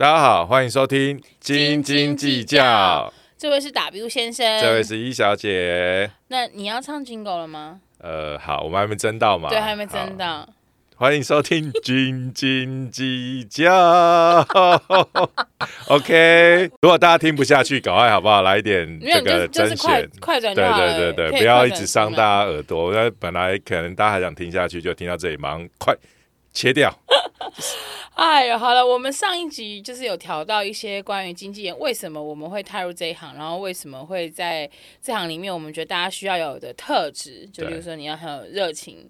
大家好，欢迎收听《斤斤计较》。这位是 W 先生，这位是一小姐。那你要唱 Jingle 了吗？呃，好，我们还没争到嘛？对，还没争到。欢迎收听《斤斤计较》。OK，如果大家听不下去，赶快好不好？来一点这个甄选，快转对对对对，不要一直伤大家耳朵。那本来可能大家还想听下去，就听到这里，马上快切掉。哎呀，好了，我们上一集就是有调到一些关于经纪人为什么我们会踏入这一行，然后为什么会在这行里面，我们觉得大家需要有的特质，就比如说你要很有热情，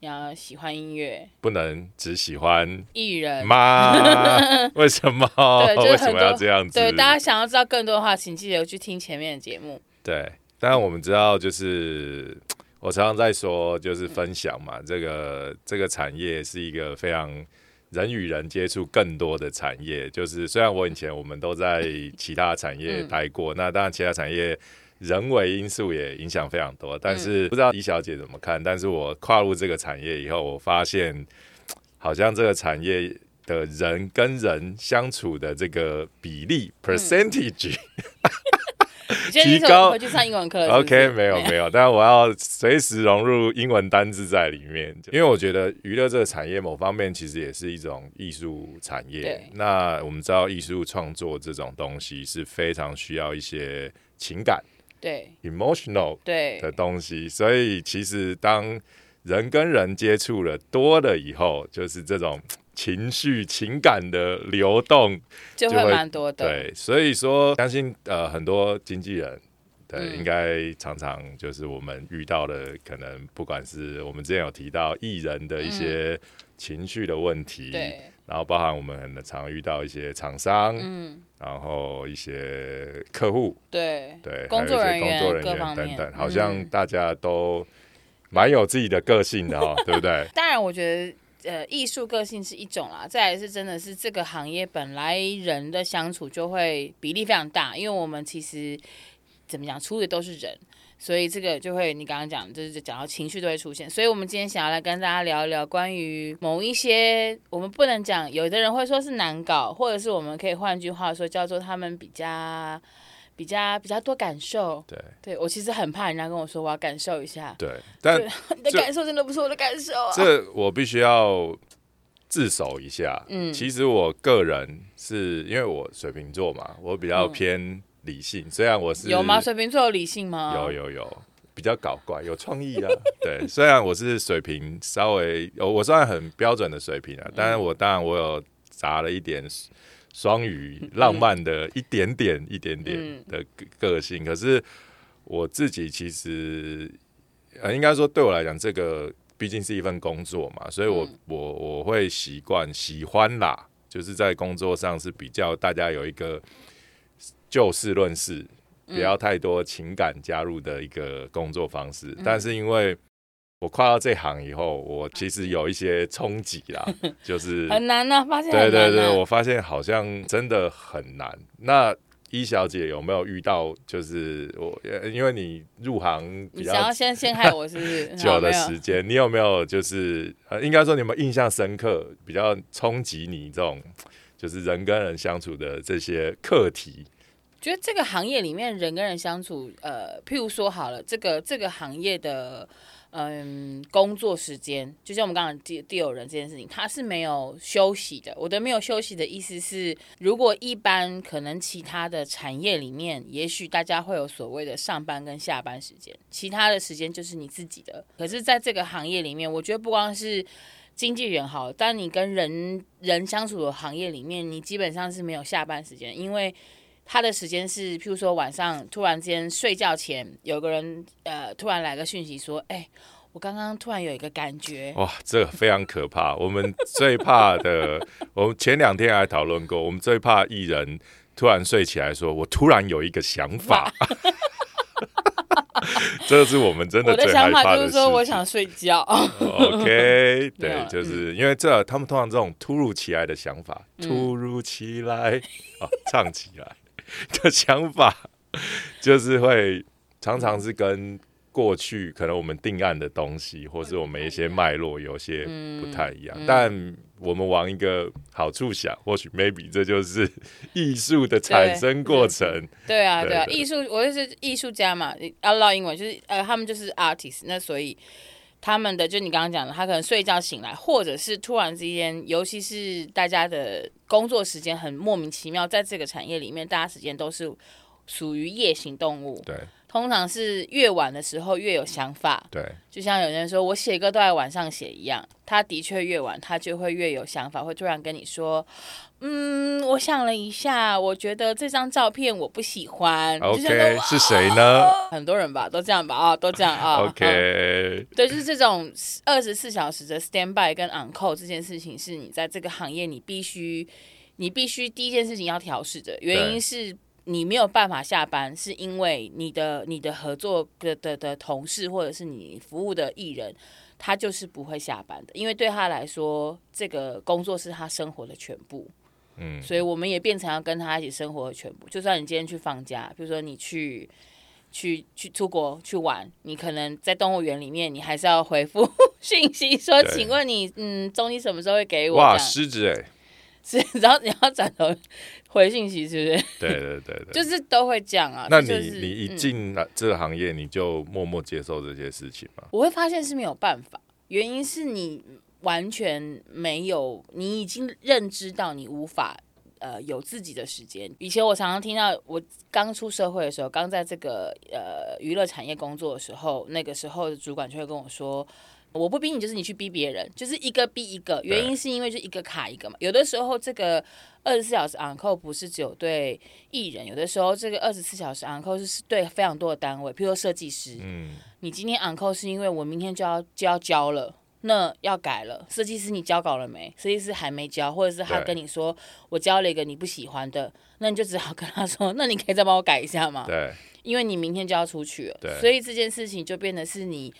你要喜欢音乐，不能只喜欢艺人吗？为什么？对为什么要这样子？对，大家想要知道更多的话，请记得去听前面的节目。对，当然我们知道，就是我常常在说，就是分享嘛，这个这个产业是一个非常。人与人接触更多的产业，就是虽然我以前我们都在其他产 业待过，那当然其他产业人为因素也影响非常多。但是不知道李小姐怎么看？但是我跨入这个产业以后，我发现好像这个产业的人跟人相处的这个比例 percentage。提高回去上英文课。OK，没有没有，但我要随时融入英文单字在里面，因为我觉得娱乐这个产业某方面其实也是一种艺术产业。那我们知道艺术创作这种东西是非常需要一些情感，对，emotional 对的东西。所以其实当人跟人接触了多了以后，就是这种。情绪、情感的流动就会蛮多的，对，所以说相信呃很多经纪人，对，应该常常就是我们遇到的，可能不管是我们之前有提到艺人的一些情绪的问题，对，然后包含我们很常遇到一些厂商，嗯，然后一些客户，对对，工作人员、工作人员等等，好像大家都蛮有自己的个性的哈，对不对？当然，我觉得。呃，艺术个性是一种啦，再来是真的是这个行业本来人的相处就会比例非常大，因为我们其实怎么讲，出的都是人，所以这个就会你刚刚讲，就是讲到情绪都会出现，所以我们今天想要来跟大家聊一聊关于某一些我们不能讲，有的人会说是难搞，或者是我们可以换句话说叫做他们比较。比较比较多感受，对，对我其实很怕人家跟我说我要感受一下，对，但 你的感受真的不是我的感受啊。这我必须要自首一下，嗯，其实我个人是因为我水瓶座嘛，我比较偏理性，虽然我是有吗？水瓶座有理性吗？有有有，比较搞怪，有创意啊。对，虽然我是水瓶，稍微我算很标准的水平啊，但是我当然我有砸了一点。双鱼浪漫的一点点、一点点的个性，可是我自己其实呃，应该说对我来讲，这个毕竟是一份工作嘛，所以我我我会习惯喜欢啦，就是在工作上是比较大家有一个就事论事，不要太多情感加入的一个工作方式，但是因为。我跨到这行以后，我其实有一些冲击啦，就是很难呢，发现对对对，我发现好像真的很难。那一小姐有没有遇到？就是我，因为你入行比较，想要先陷害我是不是？久的时间，你有没有就是呃，应该说你有没有印象深刻、比较冲击你这种，就是人跟人相处的这些课题？觉得这个行业里面人跟人相处，呃，譬如说好了，这个这个行业的。嗯，工作时间就像我们刚刚第第有人这件事情，他是没有休息的。我的没有休息的意思是，如果一般可能其他的产业里面，也许大家会有所谓的上班跟下班时间，其他的时间就是你自己的。可是，在这个行业里面，我觉得不光是经纪人好，但你跟人人相处的行业里面，你基本上是没有下班时间，因为。他的时间是，譬如说晚上突然间睡觉前，有个人呃突然来个讯息说：“哎，我刚刚突然有一个感觉。”哇，这个非常可怕。我们最怕的，我们前两天还讨论过，我们最怕艺人突然睡起来说：“我突然有一个想法。”这是我们真的最害怕的。就是说，我想睡觉。OK，对，就是因为这他们通常这种突如其来的想法，突如其来啊，唱起来。的想法就是会常常是跟过去可能我们定案的东西，或是我们一些脉络有些嗯不太一样，但我们往一个好处想，或许 maybe 这就是 艺术的产生过程。对啊，对啊，艺术，我就是艺术家嘛，要唠英文就是呃，他们就是 artist，那所以他们的就你刚刚讲的，他可能睡觉醒来，或者是突然之间，尤其是大家的工作时间很莫名其妙，在这个产业里面，大家时间都是属于夜行动物，对。通常是越晚的时候越有想法，对就像有人说我写歌都在晚上写一样，他的确越晚，他就会越有想法，会突然跟你说，嗯，我想了一下，我觉得这张照片我不喜欢。，OK，是谁呢 很多人吧，都这样吧，啊、都这样啊。嗯？OK，对，就是这种二十四小时的 stand by 跟 on call 这件事情，是你在这个行业你必须，你必须第一件事情要调试的原因是。你没有办法下班，是因为你的你的合作的的的同事或者是你服务的艺人，他就是不会下班的，因为对他来说，这个工作是他生活的全部。嗯，所以我们也变成要跟他一起生活的全部。就算你今天去放假，比如说你去去去出国去玩，你可能在动物园里面，你还是要回复 讯息说，请问你嗯，中医什么时候会给我？哇，狮子哎，是，然后你要转头回信息，是不是？对对对对。就是都会这样啊。那你就是你一嗯进来这个行业，你就默默接受这些事情吗？我会发现是没有办法，原因是你完全没有，你已经认知到你无法呃有自己的时间。以前我常常听到，我刚出社会的时候，刚在这个呃娱乐产业工作的时候，那个时候的主管就会跟我说。我不逼你，就是你去逼别人，就是一个逼一个。原因是因为就一个卡一个嘛。有的时候这个二十四小时 on call 不是只有对艺人，有的时候这个二十四小时 on call 是对非常多的单位，譬如说设计师，嗯，你今天 on call 是因为我明天就要就要交了，那要改了。设计师你交稿了没？设计师还没交，或者是他跟你说我交了一个你不喜欢的，那你就只好跟他说，那你可以再帮我改一下吗？对因为你明天就要出去了，所以这件事情就变得是你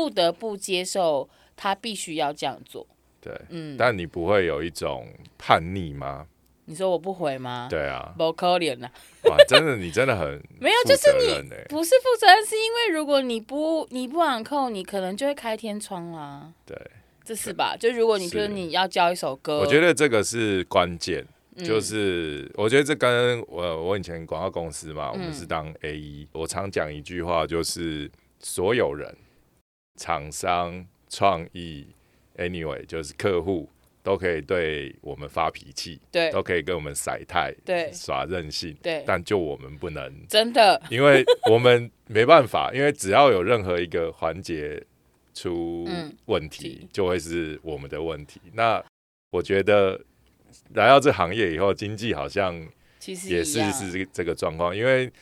不得不接受，他必须要这样做。对，嗯，但你不会有一种叛逆吗？你说我不回吗？对啊，不可怜呐，哇，真的你真的很 没有，就是你不是负责任，是因为如果你不你不往扣你可能就会开天窗啦。对，这是吧？就如果你是觉得你要教一首歌，我觉得这个是关键。嗯就是我觉得这跟我我以前广告公司嘛，我们嗯是当 A E，我常讲一句话，就是所有人、厂商、创意，anyway，就是客户都可以对我们发脾气，对都可以跟我们甩态、对耍任性，对，但就我们不能，真的因为我们没办法，因为只要有任何一个环节出嗯问题题，就会是我们的问题。那我觉得来到这行业以后，经济好像其实也是是这个这个状况，因为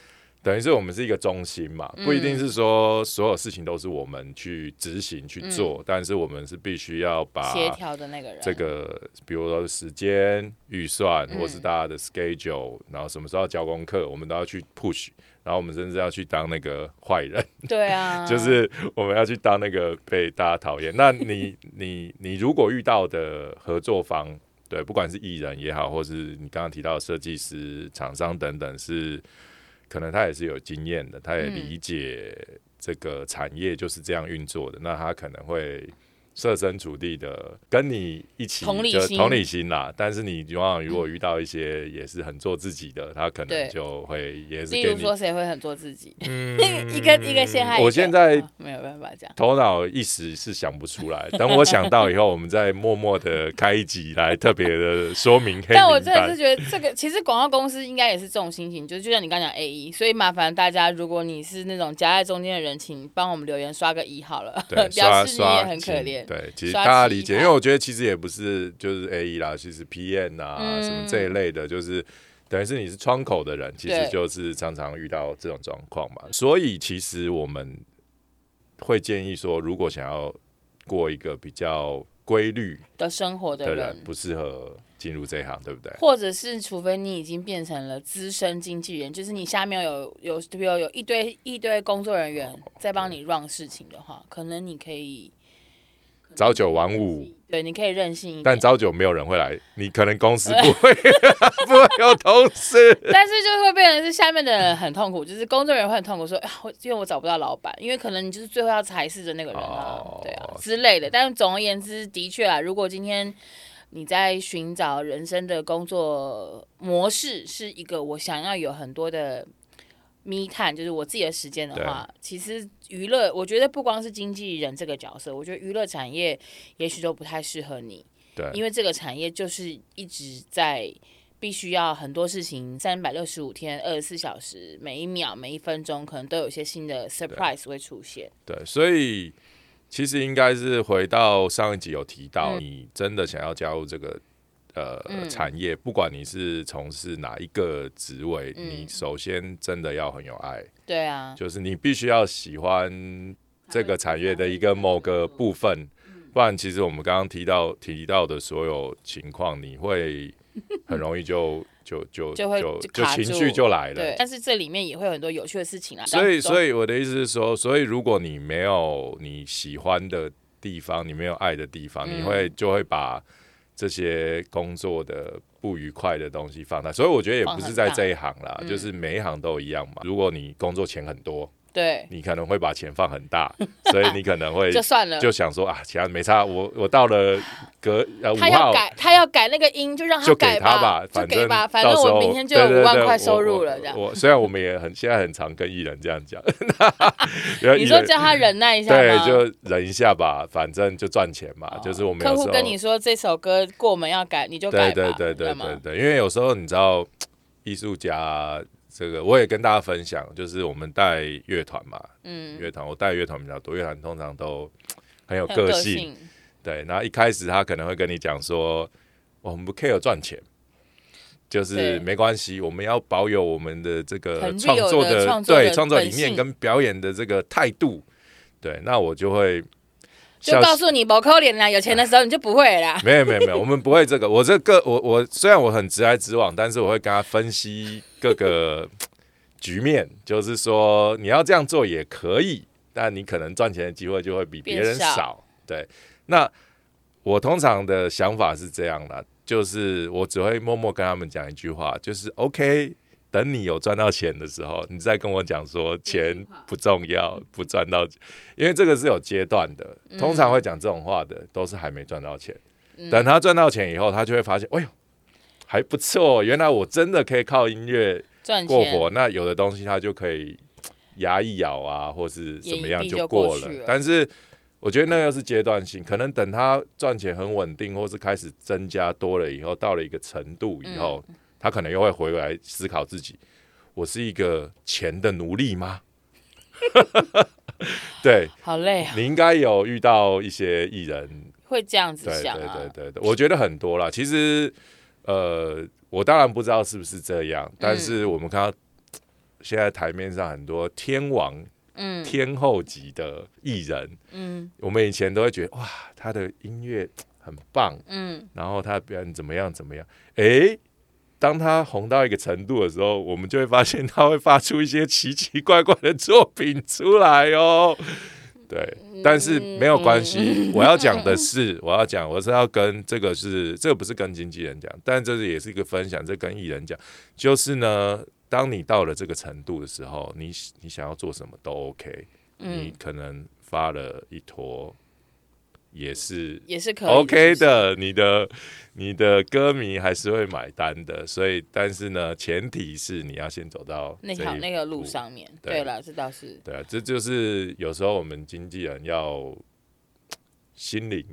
等于是我们是一个中心嘛，嗯。不一定是说所有事情都是我们去执行去做，但是我们是必须要把嗯协调的那个人，这个，比如说时间、预算，嗯。或是大家的 schedule，然后什么时候要交功课，我们都要去 push，然后我们甚至要去当那个坏人，对啊，就是我们要去当那个被大家讨厌。那你 你你如果遇到的合作方，对，不管是艺人也好，或是你刚刚提到的设计师、厂商等等，是可能他也是有经验的，他也嗯理解这个产业就是这样运作的，那他可能会。设身处地的跟你一起同理心同理心啦，但是你往往如果遇到一些也是很做自己的，他可能就会也是例如说谁会很做自己，嗯一个一个陷害我现在啊没有办法讲。头脑一时是想不出来，等我想到以后，我们再默默的开一集来特别的说明黑但我真的是。觉得这个，其实广告公司应该也是这种心情，就是就像你刚讲 A E，所以麻烦大家，如果你是那种夹在中间的人，请帮我们留言刷个一好了，对，表示你也很可怜。对，其实大家理解，因为我觉得其实也不是就是 A E 啦，其实 P N 啊、嗯什么这一类的，就是等于是你是窗口的人，其实就是常常遇到这种状况嘛。所以其实我们会建议说，如果想要过一个比较规律的生活的人，，不适合进入这一行，对不对？或者是除非你已经变成了资深经纪人，就是你下面有有比如有一堆一堆工作人员在帮你 run 事情的话，可能你可以朝九晚五，对，你可以任性一点。但朝九没有人会来，你可能公司 不会不会有同事。但是就会变成是下面的人很痛苦，就是工作人员会很痛苦，说啊，我因为我找不到老板，因为可能你就是最后要裁示的那个人啊，哦对啊之类的。但总而言之，的确啊，如果今天你在寻找人生的工作模式是一个我想要有很多的 me time，就是我自己的时间的话，其实娱乐，我觉得不光是经纪人这个角色，我觉得娱乐产业也许都不太适合你。对，因为这个产业就是一直在必须要很多事情，三百六十五天、二十四小时，每一秒、每一分钟，可能都有一些新的 surprise 会出现。对，所以其实应该是回到上一集有提到，嗯你真的想要加入这个呃、嗯产业，不管你是从事哪一个职位，嗯你首先真的要很有爱，对啊，就是你必须要喜欢这个产业的一个某个部分，不然其实我们刚刚提到提到的所有情况，你会很容易就 就就就会就情绪就来了对，。但是这里面也会有很多有趣的事情啊。所以，所以以我的意思是说，所以如果你没有你喜欢的地方，你没有爱的地方，嗯你会就会把这些工作的不愉快的东西放大。所以我觉得也不是在这一行啦，嗯就是每一行都一样嘛。如果你工作钱很多，对你可能会把钱放很大，所以你可能会 就算了。就想说啊，其他没差，我我到了隔呃五号。他要改，他要改那个音，就让就给改他吧，就反正给吧，反正我明天就有五万块收入了，我这样。我虽然我们也很现在很常跟艺人这样讲，你说叫他忍耐一下对，就忍一下吧，反正就赚钱嘛。就是我们客户跟你说这首歌过门要改，你就改吧。对对对对对，因为有时候你知道，艺术家这个我也跟大家分享，就是我们带乐团嘛，嗯，乐团我带乐团比较多，乐团通常都很有个性，性。对。然后一开始他可能会跟你讲说，我们不 care 赚钱。就是没关系，我们要保有我们的这个创作的创作的对创作理念跟表演的这个态度，对，那我就会就告诉你，不扣脸啦，有钱的时候你就不会啦。没有没有没有，我们不会这个。我这个我我虽然我很直来直往，但是我会跟他分析各个局面，就是说你要这样做也可以，但你可能赚钱的机会就会比别人少少。对，那我通常的想法是这样的，就是我只会默默跟他们讲一句话，就是 OK。等你有赚到钱的时候，你再跟我讲说钱不重要，不赚到，因为这个是有阶段的。通常会讲这种话的，都是还没赚到钱。嗯等他赚到钱以后，他就会发现，哎呦，还不错，原来我真的可以靠音乐过活。那有的东西他就可以牙一咬啊，或是怎么样就过了但是我觉得那又是阶段性，可能等他赚钱很稳定，或是开始增加多了以后，到了一个程度以后，嗯他可能又会回来思考自己：我是一个钱的奴隶吗？对好累啊，你应该有遇到一些艺人会这样子想啊。对对对对，我觉得很多啦。其实，呃，我当然不知道是不是这样，但是我们看到现在台面上很多天王、嗯天后级的艺人，嗯我们以前都会觉得哇，他的音乐很棒，嗯，然后他的表演怎么样怎么样，诶。当他红到一个程度的时候，我们就会发现他会发出一些奇奇怪怪的作品出来哦。对，但是没有关系。我要讲的是，我要讲，我是要跟这个是，这个不是跟经纪人讲，但这是也是一个分享，这跟艺人讲，就是呢，当你到了这个程度的时候，你你想要做什么都 OK，、你嗯可能发了一坨，也是也是可以 OK 的，你的你的歌迷还是会买单的，所以但是呢，前提是你要先走到那条那个路上面。对对了，这倒是。对啊，这就是有时候我们经纪人要心灵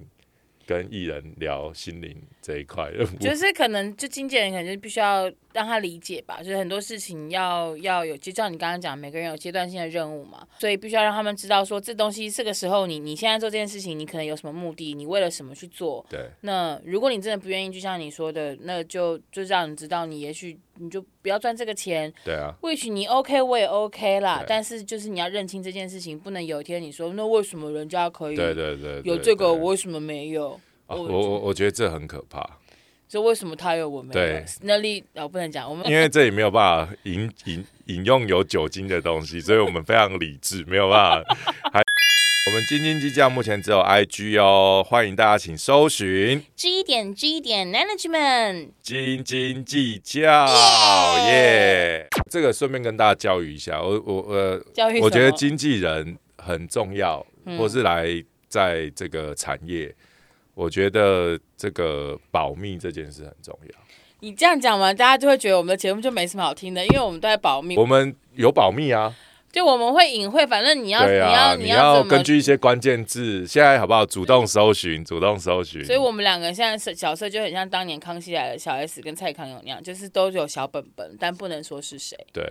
跟艺人聊心灵这一块就是可能就经纪人可能就必须要让他理解吧，就是很多事情要要有，就像你刚刚讲，每个人有阶段性的任务嘛，所以必须要让他们知道说这东西这个时候你你现在做这件事情，你可能有什么目的，你为了什么去做。对那如果你真的不愿意，就像你说的，那就就让你知道，你也许你就不要赚这个钱，对啊，或许你 OK 我也 OK 啦，但是就是你要认清这件事情，不能有一天你说那为什么人家可以对对对，对有这个，我为什么没有？我我我觉得这很可怕，就为什么他有我没有对？那力哦，不能讲，我们因为这里没有办法饮饮饮用有酒精的东西，所以我们非常理智，没有办法。还 我们斤斤计较目前只有 IG 哦，欢迎大家请搜寻 G 点 G 点 Management，斤斤计较耶。这个顺便跟大家教育一下，我我呃，教育我觉得经纪人很重要，嗯或是来在这个产业，我觉得这个保密这件事很重要。你这样讲完，大家就会觉得我们的节目就没什么好听的，因为我们都在保密。我们有保密啊，就我们会隐晦，反正你要、啊，你要你要根据一些关键字，现在好不好？主动搜寻，主动搜寻。所以我们两个现在是角色就很像当年康熙来了小 S 跟蔡康永那样，就是都有小本本，但不能说是谁。对。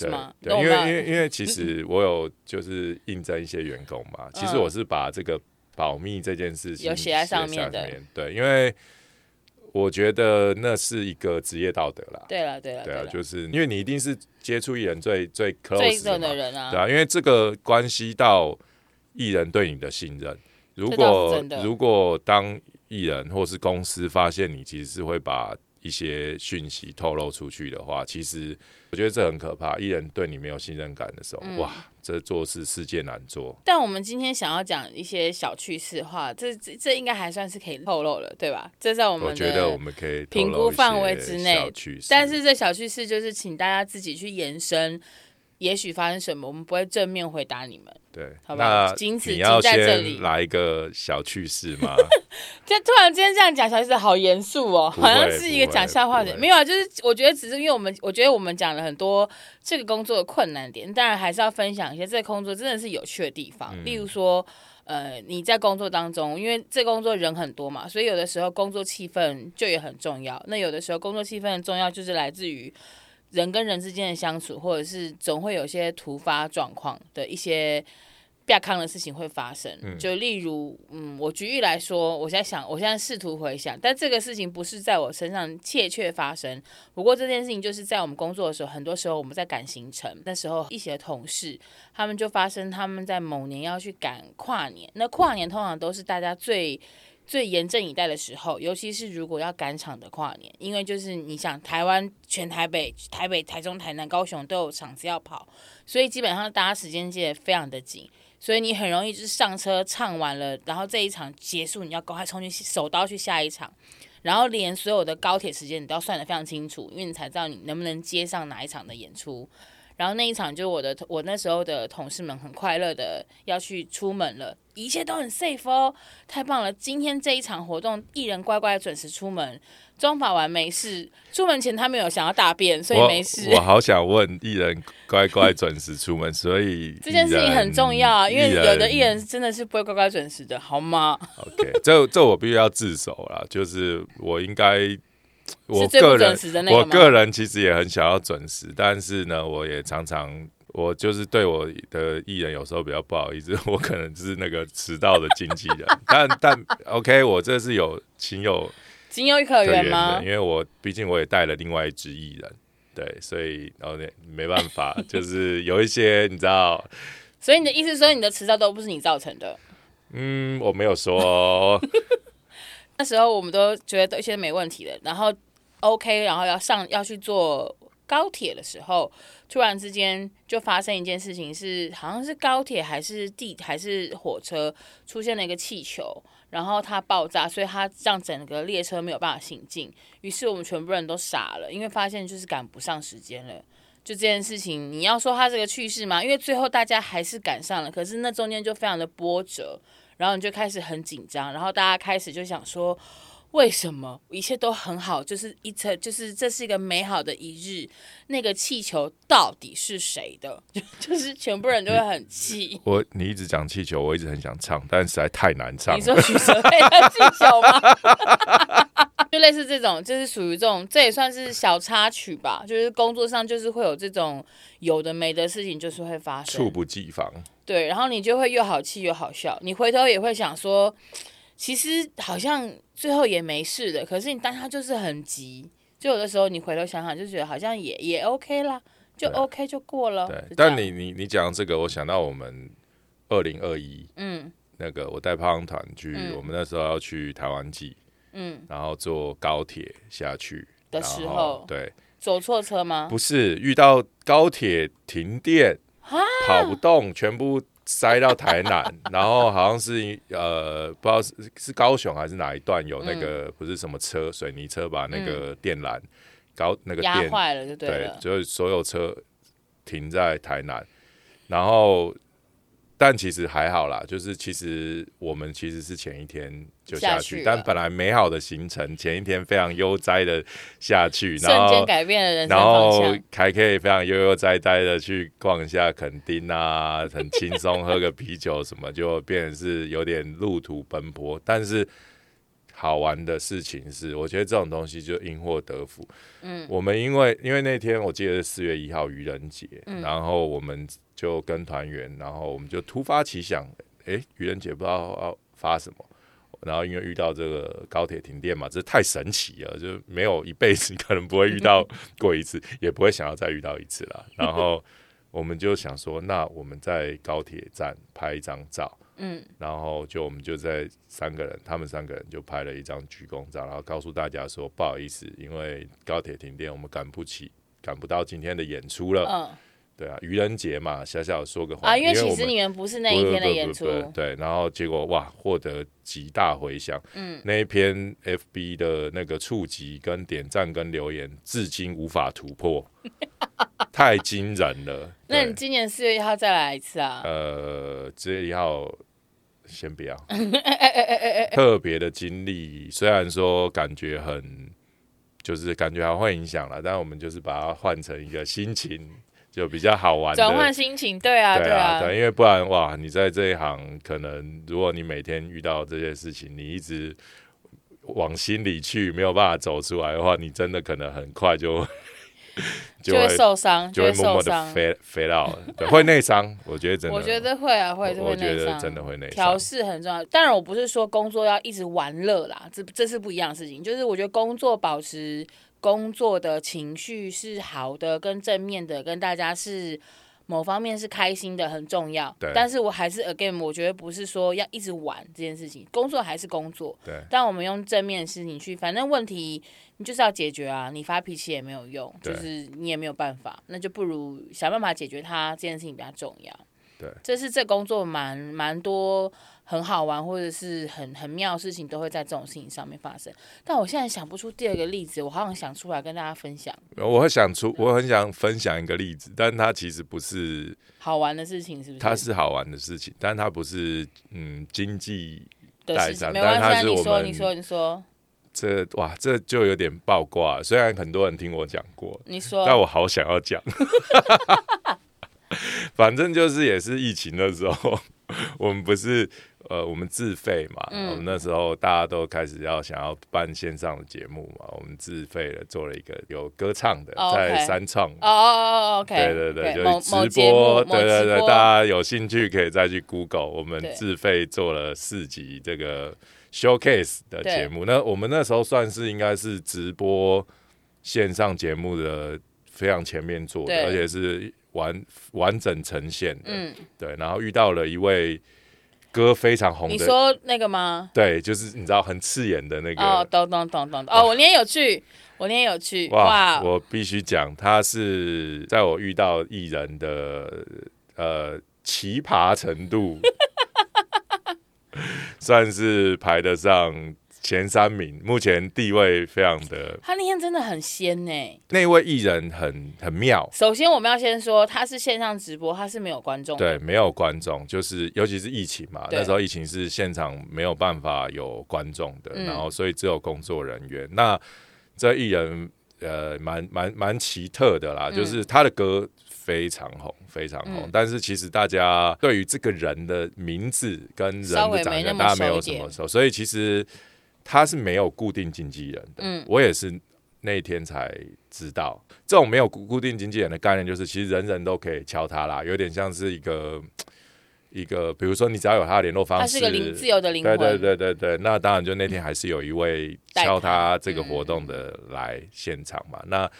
对是吗对，因为因为因为其实我有就是应征一些员工嘛，其实嗯我是把这个保密这件事情有写在上面的对，因为我觉得那是一个职业道德啦。对了对了对啊，了，就是因为你一定是接触艺人最最最 close 的人啊，对啊，因为这个关系到艺人对你的信任。如果如果当艺人或是公司发现你其实是会把一些讯息透露出去的话，其实我觉得这很可怕。艺人对你没有信任感的时候，嗯哇，这做事世界难做。但我们今天想要讲一些小趣事话，这这这应该还算是可以透露了，对吧？这在我们我觉得我们可以评估范围之内小趣事但是这小趣事就是请大家自己去延伸，也许发生什么，我们不会正面回答你们。对，好吧那仅此你要仅在这里先来一个小趣事吗？这突然之间这样讲，小事好严肃哦，好像是一个讲笑话的。没有啊，就是我觉得只是因为我们，我觉得我们讲了很多这个工作的困难点，当然还是要分享一些这个工作真的是有趣的地方，嗯例如说。呃，你在工作当中，因为这工作人很多嘛，所以有的时候工作气氛就也很重要。那有的时候工作气氛的重要，就是来自于人跟人之间的相处，或者是总会有些突发状况的一些不要康的事情会发生。就例如，嗯，我举例来说，我现在想，我现在试图回想，但这个事情不是在我身上切切发生。不过这件事情就是在我们工作的时候，很多时候我们在赶行程，那时候一些同事他们就发生他们在某年要去赶跨年，那跨年通常都是大家最。最严阵以待的时候，尤其是如果要赶场的跨年，因为就是你想台湾全台北、台北、台中、台南、高雄都有场子要跑，所以基本上大家时间接得非常的紧，所以你很容易就是上车唱完了，然后这一场结束，你要赶快冲去手刀去下一场，然后连所有的高铁时间你都要算得非常清楚，因为你才知道你能不能接上哪一场的演出。然后那一场就是我的我那时候的同事们很快乐的要去出门了，一切都很 safe 哦，太棒了！今天这一场活动，艺人乖乖准时出门，妆发完没事，出门前他们有想要大便，所以没事。我好想问艺人乖乖准时出门，所以 这件事情很重要啊，因为有的艺人真的是不会乖乖准时的，好吗？OK，这这我必须要自首啦，就是我应该。我个人我个人其实也很想要准时，但是呢，我也常常我就是对我的艺人有时候比较不好意思，我可能是那个迟到的经纪人，但但 OK，我这是有情有情有可可原吗因？为我毕竟我也带了另外一支艺人，对，所以然后呢没办法，就是有一些你知道，所以你的意思是说你的迟到都不是你造成的？嗯，我没有说哦，那时候我们都觉得一切都没问题了，然后 OK，然后要上要去坐高铁的时候，突然之间就发生一件事情是，好像是高铁还是地还是火车出现了一个气球，然后它爆炸，所以它让整个列车没有办法行进。于是我们全部人都傻了，因为发现就是赶不上时间了。就这件事情，你要说它这个趣事吗？因为最后大家还是赶上了，可是那中间就非常的波折，然后你就开始很紧张，然后大家开始就想说，为什么一切都很好，就是一层就是这是一个美好的一日，那个气球到底是谁的？就 就是全部人都会很气。我你一直讲气球，我一直很想唱，但实在太难唱。你说许哲佩的气球吗？就类似这种，就是属于这种，这也算是小插曲吧。就是工作上就是会有这种有的没的事情，就是会发生。猝不及防，对，然后你就会又好气又好笑，你回头也会想说，其实好像最后也没事的，可是你当他就是很急，就有的时候你回头想想，就觉得好像也也 OK 啦，就 OK 就过了。对但你你你讲这个，我想到我们二零二一嗯。那个我带胖胖团去，嗯。我们那时候要去台湾记，嗯。然后坐高铁下去的时候对，走错车吗？不是遇到高铁停电，跑不动，全部塞到台南，然后好像是呃不知道是是高雄还是哪一段有那个不是什么车水泥车把那个电缆高那个电压坏了就对。就是所有车停在台南，然后但其实还好啦，就是其实我们其实是前一天就下去，下去但本来美好的行程前一天非常悠哉的下去，然瞬间后改变了人生然后。还可以非常悠悠哉哉的去逛一下垦丁啊，很轻松，喝个啤酒什么，就变成是有点路途奔波。但是好玩的事情是，我觉得这种东西就因祸得福。嗯，我们因为因为那天我记得是四月一号愚人节，然后我们就跟团员，然后我们就突发奇想，诶，愚人节不知道要发什么。然后因为遇到这个高铁停电嘛，这太神奇了，就没有一辈子 可能不会遇到过一次，也不会想要再遇到一次了。然后我们就想说，那我们在高铁站拍一张照，嗯，然后就我们就在三个人，他们三个人就拍了一张鞠躬照，然后告诉大家说不好意思，因为高铁停电，我们赶不起，赶不到今天的演出了。嗯对啊，愚人节嘛，小小说个话啊，因为其实你们不是那一天的演出不，不不不对，然后结果哇，获得极大回响。嗯，那一篇 FB 的那个触及跟点赞跟留言，至今无法突破，太惊人了。那你今年四月一号再来一次啊？呃，四月一号先不要，特别的经历，虽然说感觉很，就是感觉还会影响了，但我们就是把它换成一个心情，就比较好玩的转换心情，对啊，对啊，对，因为不然哇，你在这一行，可能如果你每天遇到这些事情，你一直往心里去，没有办法走出来的话，你真的可能很快就就 就会会受伤，就会会默默的受伤。飞飞到，会内伤。我觉得真的，我觉得会啊，会我我觉得。真的会内伤调。试很重要，当然我不是说工作要一直玩乐啦，这这是不一样的事情。就是我觉得工作保持工作的情绪是好的，跟正面的，跟大家是某方面是开心的很重要。对但是我还是 again，我觉得不是说要一直玩这件事情，工作还是工作。对但我们用正面的事情去，反正问题你就是要解决啊，你发脾气也没有用，就是你也没有办法，那就不如想办法解决它，这件事情比较重要。对，这是这工作蛮蛮多很好玩或者是很很妙的事情，都会在这种事情上面发生。但我现在想不出第二个例子，我好想想出来跟大家分享我会想出，我很想分享一个例子，但它其实不是，好玩的事情，是不是？它是好玩的事情，但它不是嗯经济的事情，代偿没关系、啊，但它是我你说，你说，你说，这哇，这就有点爆挂。虽然很多人听我讲过，你说，但我好想要讲。反正就是也是疫情的时候，我们不是呃，我们自费嘛，嗯。我们那时候大家都开始要想要办线上的节目嘛，我们自费了做了一个有歌唱的，哦在三创。哦哦哦，OK，对对对，某就直播，某对对对，大家有兴趣可以再去 Google，我们自费做了四集这个 showcase 的对节目。那我们那时候算是应该是直播线上节目的非常前面做的，而且是完完整呈现的。嗯，对，然后遇到了一位歌非常红的，你说那个吗？对，就是你知道很刺眼的那个。哦，懂懂懂懂，哦，我那天有去，我那天有去，哇，哇，我必须讲，他是在我遇到艺人的呃奇葩程度，算是排得上前三名，目前地位非常的。他那天真的很仙呢。那位艺人很很妙，首先我们要先说，他是线上直播，他是没有观众，对，没有观众，就是尤其是疫情嘛，那时候疫情是现场没有办法有观众的，嗯。然后所以只有工作人员。那这艺人呃，蛮蛮蛮奇特的啦，嗯。就是他的歌非常红，非常红，嗯。但是其实大家对于这个人的名字跟人的长相，大家没有什么熟，所以其实他是没有固定经纪人的。嗯我也是那一天才知道，这种没有固固定经纪人的概念，就是其实人人都可以敲他啦，有点像是一个一个，比如说你只要有他的联络方式，他是个零自由的灵魂，对对对对对，那当然就那天还是有一位带敲他他这个活动的来现场嘛，那。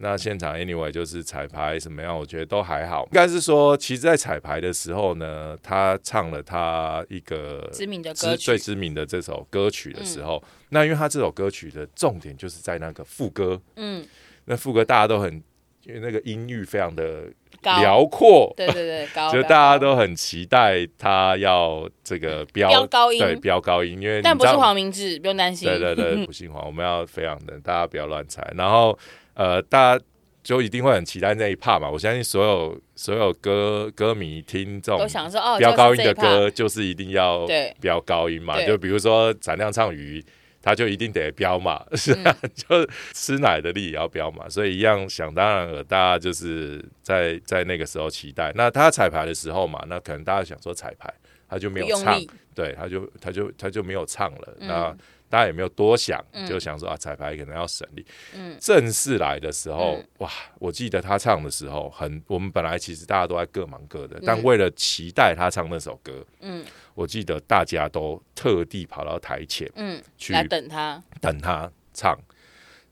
那现场 anyway 就是彩排什么样，我觉得都还好。应该是说，其实，在彩排的时候呢，他唱了他一个知名的歌曲最知名的这首歌曲的时候，那因为他这首歌曲的重点就是在那个副歌，嗯，那副歌大家都很因为那个音域非常的，辽阔，对对对，高，就大家都很期待他要这个飙飙高音对飙高音，因为但不是黄明志，不用担心。对对对，不姓黄，我们要非常的，大家不要乱猜。然后呃，大家就一定会很期待那一 part 嘛。我相信所有所有歌歌迷听这种都想说哦，飙高音的歌，就是一定要飙高音嘛。就比如说闪亮唱鱼。他就一定得飙嘛，是啊，嗯就吃奶的力也要飙嘛，所以一样想当然了，大家就是在在那个时候期待。那他彩排的时候嘛，那可能大家想说彩排，他就没有唱，对，他就他就他就没有唱了。嗯那大家也没有多想，嗯就想说啊，彩排可能要省力。嗯正式来的时候，嗯哇，我记得他唱的时候，很，我们本来其实大家都在各忙各的，嗯但为了期待他唱那首歌，嗯我记得大家都特地跑到台前嗯，去等他，等他唱。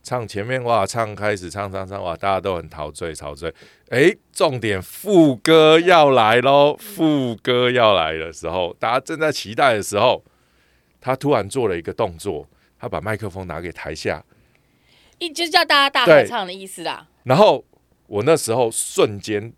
唱前面哇，唱开始唱唱唱哇，大家都很陶醉陶醉。诶，重点副歌要来喽！副歌要来的时候，大家正在期待的时候，他突然做了一个动作，他把麦克风拿给台下，一就叫大家大合唱的意思啦，然后我那时候瞬间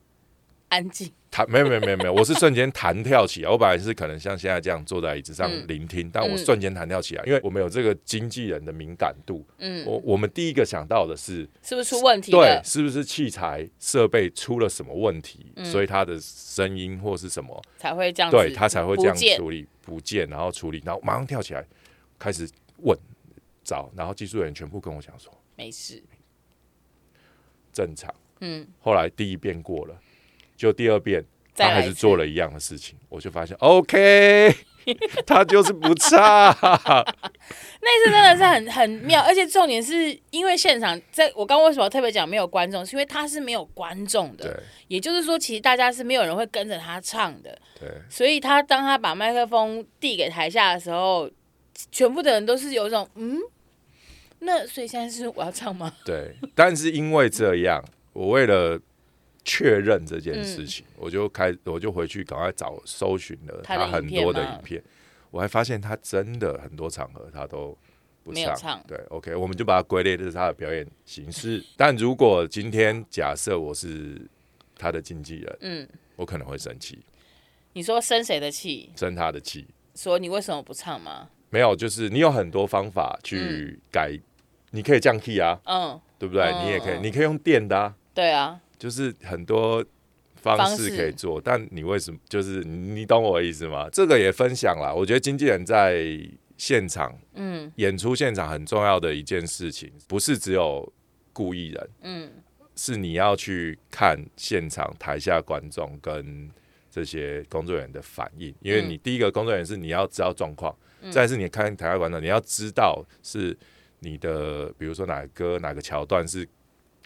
安静，弹，没有没有没有没有，我是瞬间弹跳起来。我本来是可能像现在这样坐在椅子上嗯聆听，但我嗯瞬间弹跳起来，因为我们有这个经纪人的敏感度。嗯，我我们第一个想到的是，是不是出问题对，？是不是器材设备出了什么问题，嗯所以他的声音或是什么，才会这样子，对他才会这样处理不见，然后处理，然后马上跳起来开始问找，然后技术人员全部跟我讲说没事，正常。嗯，后来第一遍过了，就第二遍他还是做了一样的事情，我就发现 OK，他就是不差，那次真的是很很妙，而且重点是因为现场，在我刚刚为什么特别讲没有观众，是因为他是没有观众的，对。也就是说，其实大家是没有人会跟着他唱的，对。所以他当他把麦克风递给台下的时候，全部的人都是有一种嗯，那所以现在是我要唱吗？对，但是因为这样，我为了确认这件事情，我就开我就回去赶快找搜寻了嗯他很多的影片我还发现他真的很多场合他都不唱。唱对，OK，我们就把它归类这是他的表演形式。但如果今天假设我是他的经纪人，嗯，我可能会生气，你说生谁的气？生他的气。说你为什么不唱吗？没有，就是你有很多方法去改，你可以降 key 啊，嗯，对不对？嗯你也可以，嗯你可以用电的啊，对啊，就是很多方式可以做。但你为什么？就是你你懂我的意思吗？这个也分享啦。我觉得经纪人在现场嗯演出现场很重要的一件事情，不是只有故意人，嗯是你要去看现场台下观众跟这些工作人员的反应，因为嗯你第一个工作人员是你要知道状况，嗯再是你看台下观众，你要知道是你的，比如说哪个歌哪个桥段是。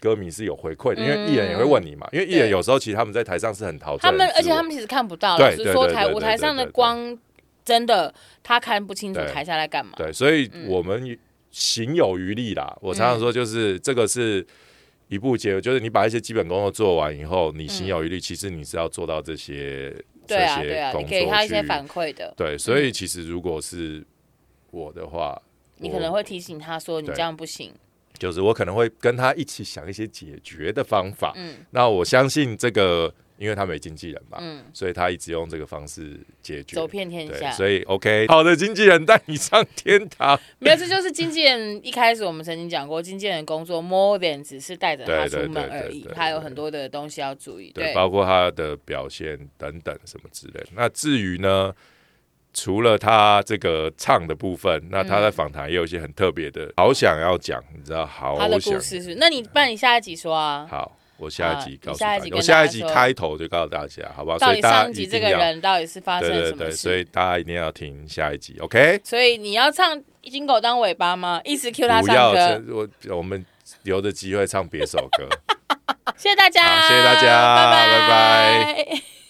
歌迷是有回馈的，因为艺人也会问你嘛。因为艺人有时候其实他们在台上是很陶醉，他们而且他们其实看不到，对老实说台舞台上的光真的他看不清楚对。台下在干嘛。对，所以嗯。我们行有余力啦。我常常说，就是这个是一步结，就是你把一些基本工作做完以后，你行有余力，其实你是要做到这些这对啊给他一些反馈的，对，所以其实如果是我的话，我你可能会提醒他说你这样不行。就是我可能会跟他一起想一些解决的方法。嗯那我相信这个，因为他没经纪人嘛，嗯，所以他一直用这个方式解决。走遍天，下。所以 OK，好的经纪人带你上天堂。没有，这就是经纪人一开始我们曾经讲过，经纪人工作 more than 只是带着他出门而已他有很多的东西要注意。对，对，包括他的表现等等什么之类的。那至于呢，除了他这个唱的部分，那他在访谈也有一些很特别的，好想要讲，你知道，好他的故事是，那你不然你下一集说啊，好。我下一集告诉大家，我下一集开头就告诉大家，好不好？到底上一集这个人到底是发生对对对，了什么事？所以大家一定要听下一集，OK？所以你要唱金狗当尾巴吗？一直 Q 他不要，唱歌。这我我们留着机会唱别首歌。谢谢大家，好，谢谢大家，拜拜拜